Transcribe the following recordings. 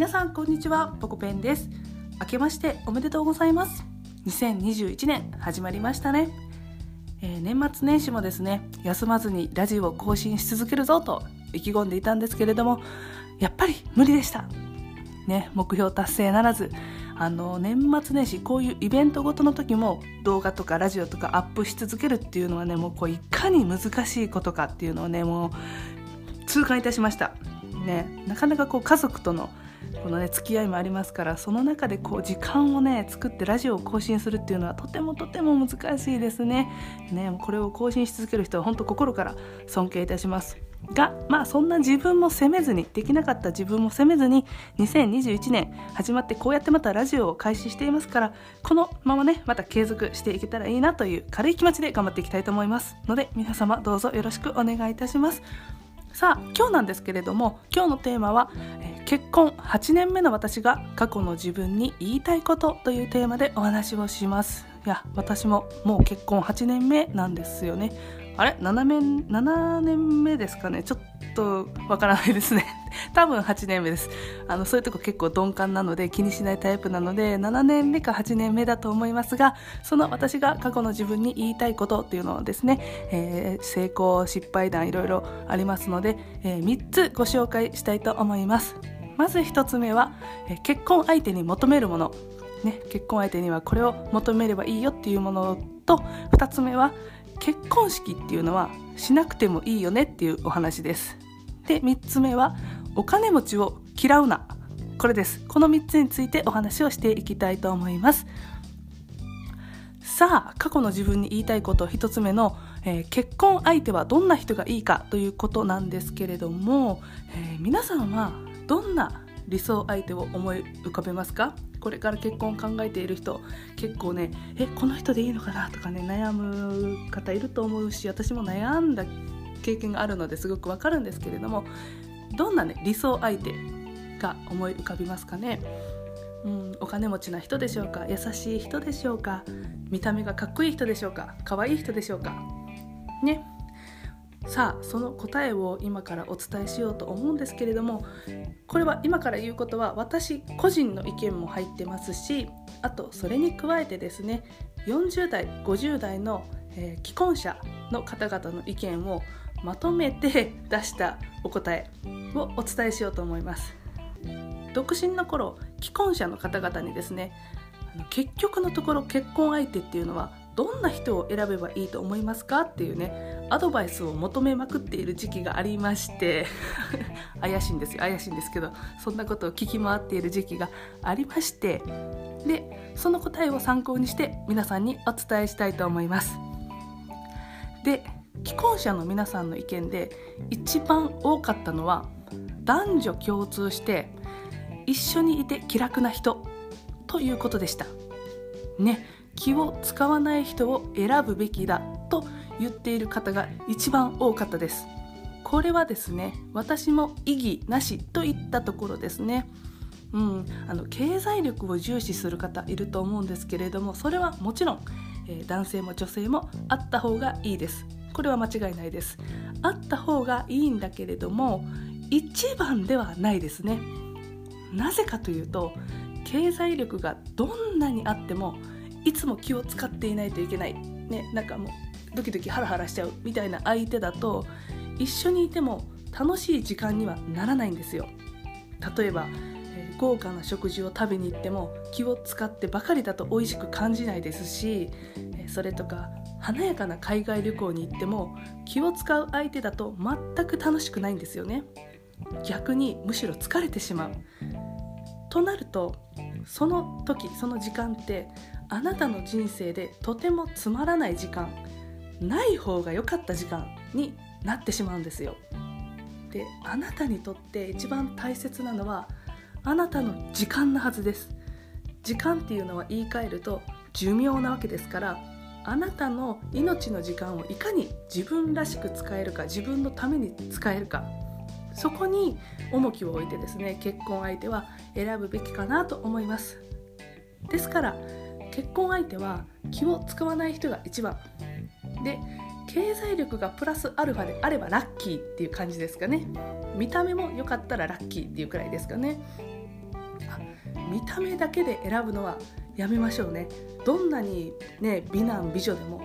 皆さんこんにちは。ポコペンです。明けましておめでとうございます。2021年始まりましたね、えー、年末年始もですね休まずにラジオを更新し続けるぞと意気込んでいたんですけれどもやっぱり無理でした。ね目標達成ならずあの年末年始こういうイベントごとの時も動画とかラジオとかアップし続けるっていうのはねもうこういかに難しいことかっていうのをねもう痛感いたしました。ねなかなかこう家族とのこのね付き合いもありますからその中でこう時間をね作ってラジオを更新するっていうのはとてもとても難しいですね。ねこれを更新し続ける人は本当心から尊敬いたします。がまあそんな自分も責めずにできなかった自分も責めずに2021年始まってこうやってまたラジオを開始していますからこのままねまた継続していけたらいいなという軽い気持ちで頑張っていきたいと思います。ので皆様どうぞよろしくお願いいたします。さあ今日なんですけれども今日のテーマは、えー、結婚8年目の私が過去の自分に言いたいことというテーマでお話をします。いや私ももう結婚8年目なんですよね。あれ？7年 ,7 年目ですかね？ちょっとわからないですね。多分8年目です。あのそういうとこ結構鈍感なので気にしないタイプなので7年目か8年目だと思いますがその私が過去の自分に言いたいことっていうのをですね、えー、成功失敗談いろいろありますので、えー、3つご紹介したいと思います。まず1つ目は、えー、結婚相手に求めるもの。ね、結婚相手にはこれを求めればいいよっていうものと2つ目は結婚式っていうのはしなくてもいいよねっていうお話です。で3つ目はお金持ちを嫌うな。これです。この3つについてお話をしていきたいと思います。さあ過去の自分に言いたいこと1つ目の、えー、結婚相手はどんな人がいいかということなんですけれども、えー、皆さんはどんな理想相手を思い浮かべますか？これから結婚を考えている人結構ねえこの人でいいのかなとかね悩む方いると思うし私も悩んだ経験があるのですごくわかるんですけれどもどんなね理想相手が思い浮かびますかね？うんお金持ちな人でしょうか？優しい人でしょうか？見た目がかっこいい人でしょうか？可愛い人でしょうか？ね。さあその答えを今からお伝えしようと思うんですけれどもこれは今から言うことは私個人の意見も入ってますしあとそれに加えてですね40代50代の、えー、既婚者の方々の意見をまとめて出したお答えをお伝えしようと思います。独身の頃既婚者の方々にですね結局のところ結婚相手っていうのはどんな人を選べばいいと思いますかっていうねアドバイスを求めまくっている時期がありまして 怪しいんですよ怪しいんですけどそんなことを聞き回っている時期がありましてでその答えを参考にして皆さんにお伝えしたいと思います。で既婚者の皆さんの意見で一番多かったのは男女共通して一緒にいて気楽な人ということでした。ね気を使わない人を選ぶべきだと言っている方が一番多かったです。これはですね私も異議なしといったところですね。うん、あの経済力を重視する方いると思うんですけれどもそれはもちろん、えー、男性も女性もあった方がいいです。これは間違いないです。あった方がいいんだけれども一番ではないですね。なぜかというと経済力がどんなにあってもいつも気を使っていないといけない、ね、なんかもうドキドキハラハラしちゃうみたいな相手だと一緒にいても楽しい時間にはならないんですよ。例えば、豪華な食事を食べに行っても気を使ってばかりだと美味しく感じないですし、それとか華やかな海外旅行に行っても気を使う相手だと全く楽しくないんですよね逆にむしろ疲れてしまうとなるとその時その時間ってあなたの人生でとてもつまらない時間ない方が良かった時間になってしまうんですよ。であなたにとって一番大切なのはあなたの時間なはずです。時間っていうのは言い換えると寿命なわけですからあなたの命の時間をいかに自分らしく使えるか自分のために使えるか。そこに重きを置いてですね結婚相手は選ぶべきかなと思います。ですから結婚相手は気を使わない人が一番。で経済力がプラスアルファであればラッキーっていう感じですかね。見た目も良かったらラッキーっていうくらいですかね。見た目だけで選ぶのはやめましょうね。どんなにね美男美女でも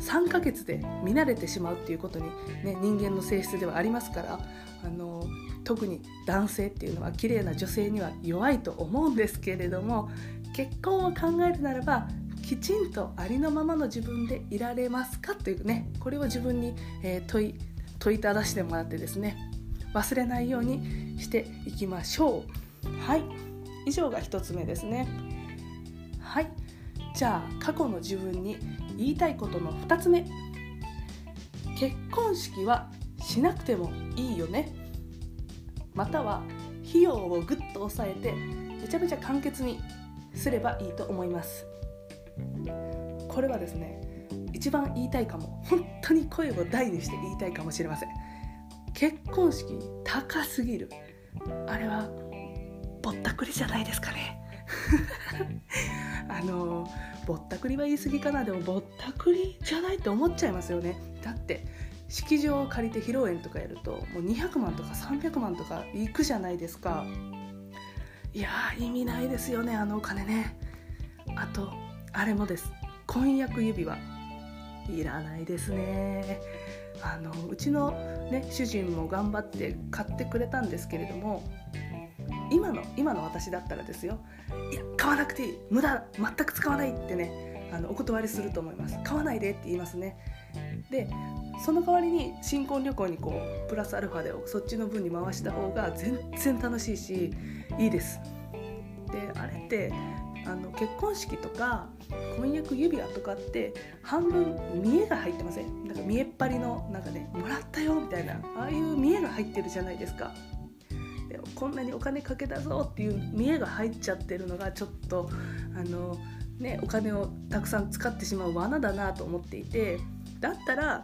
3ヶ月で見慣れてしまうっていうことに、ね、人間の性質ではありますからあの特に男性っていうのは綺麗な女性には弱いと思うんですけれども結婚を考えるならばきちんとありのままの自分でいられますかというねこれを自分に、えー、問い問いただしてもらってですね忘れないようにしていきましょう。はい。以上が1つ目ですね。じゃあ過去の自分に言いたいことの2つ目。結婚式はしなくてもいいよね。または費用をぐっと抑えてめちゃめちゃ簡潔にすればいいと思います。これはですね一番言いたいかも。本当に声を大にして言いたいかもしれません。結婚式高すぎる。あれはぼったくりじゃないですかね。あのぼったくりは言い過ぎかな。でもぼったくりじゃないって思っちゃいますよね。だって式場を借りて披露宴とかやるともう200万とか300万とかいくじゃないですか。いや意味ないですよねあのお金ね。あとあれもです。婚約指輪。いらないですね。あのうちの、ね、主人も頑張って買ってくれたんですけれども今の今の私だったらですよ。いや買わなくていい。無駄。全く使わないってね。あのお断りすると思います。買わないでって言いますね。でその代わりに新婚旅行にこうプラスアルファでそっちの分に回した方が全然楽しいしいいです。であれってあの結婚式とか婚約指輪とかって半分見栄が入ってません？なんか見栄っ張りのなんかねもらったよみたいなああいう見栄が入ってるじゃないですか。こんなにお金かけたぞっていう見栄が入っちゃってるのがちょっとあのねお金をたくさん使ってしまう罠だなと思っていてだったら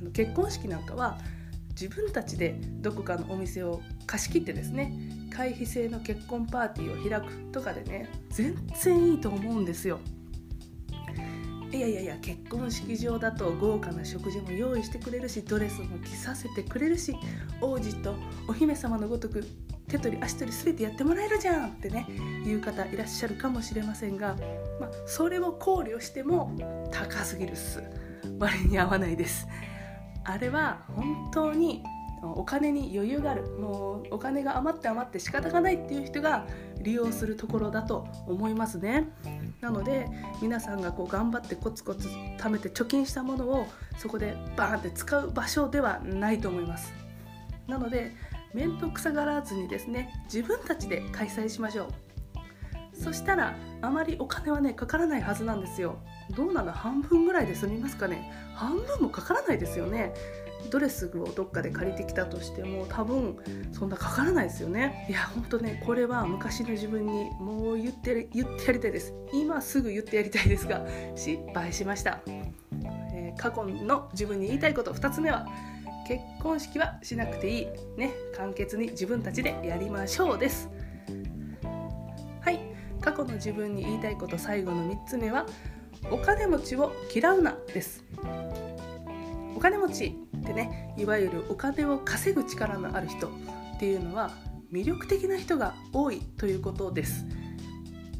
あの結婚式なんかは自分たちでどこかのお店を貸し切ってですね会費制の結婚パーティーを開くとかでね全然いいと思うんですよ。やいやいや結婚式場だと豪華な食事も用意してくれるしドレスも着させてくれるし王子とお姫様のごとく手取り足取り全てやってもらえるじゃんってね言う方いらっしゃるかもしれませんが、まあ、それを考慮しても高すぎるっす。割に合わないです。あれは本当にお金に余裕がある。もうお金が余って余って仕方がないっていう人が利用するところだと思いますね。なので皆さんがこう頑張ってコツコツ貯めて貯金したものをそこでバーンって使う場所ではないと思います。なので面倒くさがらずにですね自分たちで開催しましょう。そしたらあまりお金はねかからないはずなんですよ。どうなの半分ぐらいで済みますかね。半分もかからないですよね。ドレスをどっかで借りてきたとしても多分そんなかからないですよね。いやほんとねこれは昔の自分にもう言って言ってやりたいです。今すぐ言ってやりたいですが失敗しました、えー、過去の自分に言いたいこと2つ目は結婚式はしなくていいね。簡潔に自分たちでやりましょうです。はい。過去の自分に言いたいこと最後の3つ目はお金持ちを嫌うなです。お金持ちってねいわゆるお金を稼ぐ力のある人っていうのは魅力的な人が多いということです。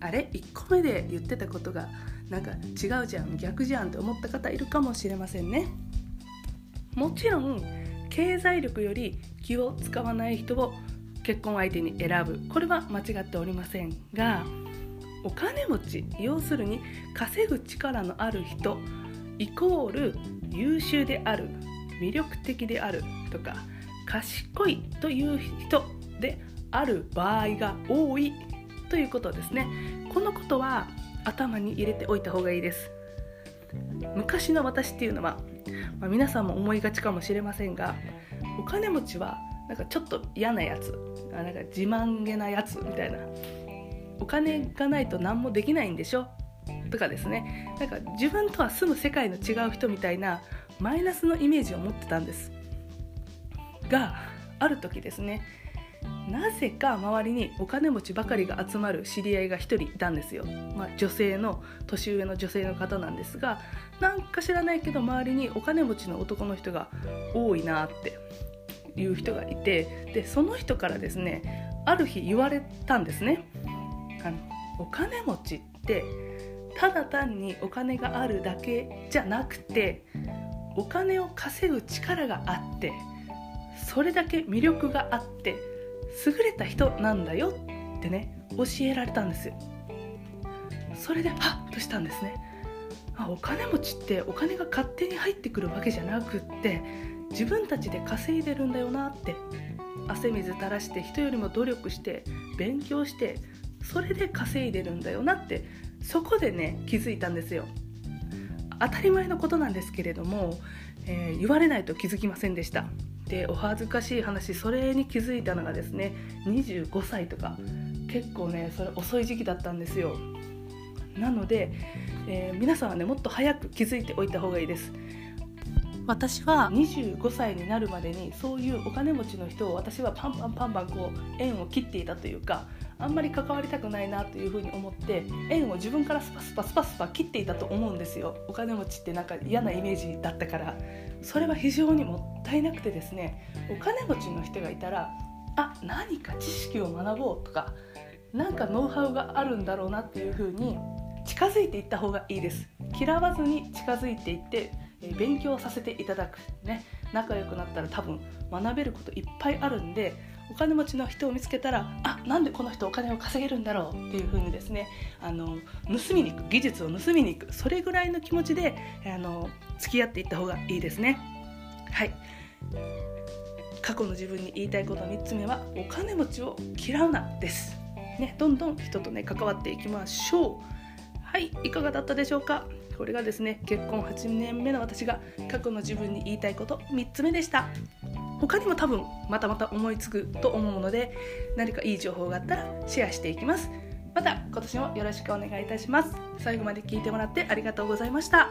あれ？1個目で言ってたことがなんか違うじゃん逆じゃんって思った方いるかもしれませんね。もちろん経済力より気を使わない人を結婚相手に選ぶ。これは間違っておりませんがお金持ち要するに稼ぐ力のある人イコール優秀である。魅力的であるとか賢いという人である場合が多いということですね。このことは頭に入れておいた方がいいです。昔の私っていうのは、まあ、皆さんも思いがちかもしれませんがお金持ちはなんかちょっと嫌なやつなんか自慢げなやつみたいな。お金がないと何もできないんでしょ？とかですね。なんか自分とは住む世界の違う人みたいなマイナスのイメージを持ってたんです。がある時ですねなぜか周りにお金持ちばかりが集まる知り合いが1人いたんですよ、まあ、女性の年上の女性の方なんですがなんか知らないけど周りにお金持ちの男の人が多いなっていう人がいてでその人からですねある日言われたんですね。あのお金持ちってただ単にお金があるだけじゃなくてお金を稼ぐ力があってそれだけ魅力があって優れた人なんだよってね教えられたんですそれでハッとしたんですね。あお金持ちってお金が勝手に入ってくるわけじゃなくって自分たちで稼いでるんだよなって汗水垂らして人よりも努力して勉強してそれで稼いでるんだよなってそこでね気づいたんですよ。当たり前のことなんですけれども、えー、言われないと気づきませんでした。でお恥ずかしい話それに気づいたのがですね25歳とか結構ねそれ遅い時期だったんですよ。なので、えー、皆さんはねもっと早く気づいておいた方がいいです。私は25歳になるまでにそういうお金持ちの人を私はパンパンパンパンこう縁を切っていたというかあんまり関わりたくないなというふうに思って縁を自分からスパスパスパスパ切っていたと思うんですよ。お金持ちってなんか嫌なイメージだったから。それは非常にもったいなくてですねお金持ちの人がいたらあ何か知識を学ぼうとかなんかノウハウがあるんだろうなっていうふうに近づいていった方がいいです。嫌わずに近づいていって勉強させていただく。ね。仲良くなったら多分学べることいっぱいあるんでお金持ちの人を見つけたらあなんでこの人お金を稼げるんだろうっていう風にですねあの盗みに行く技術を盗みに行くそれぐらいの気持ちであの付き合っていった方がいいですね。はい。過去の自分に言いたいこと3つ目はお金持ちを嫌うなです。ねどんどん人とね関わっていきましょう。はいいかがだったでしょうか？これがですね結婚8年目の私が過去の自分に言いたいこと3つ目でした。他にも多分またまた思いつくと思うので何かいい情報があったらシェアしていきます。また今年もよろしくお願いいたします。最後まで聞いてもらってありがとうございました。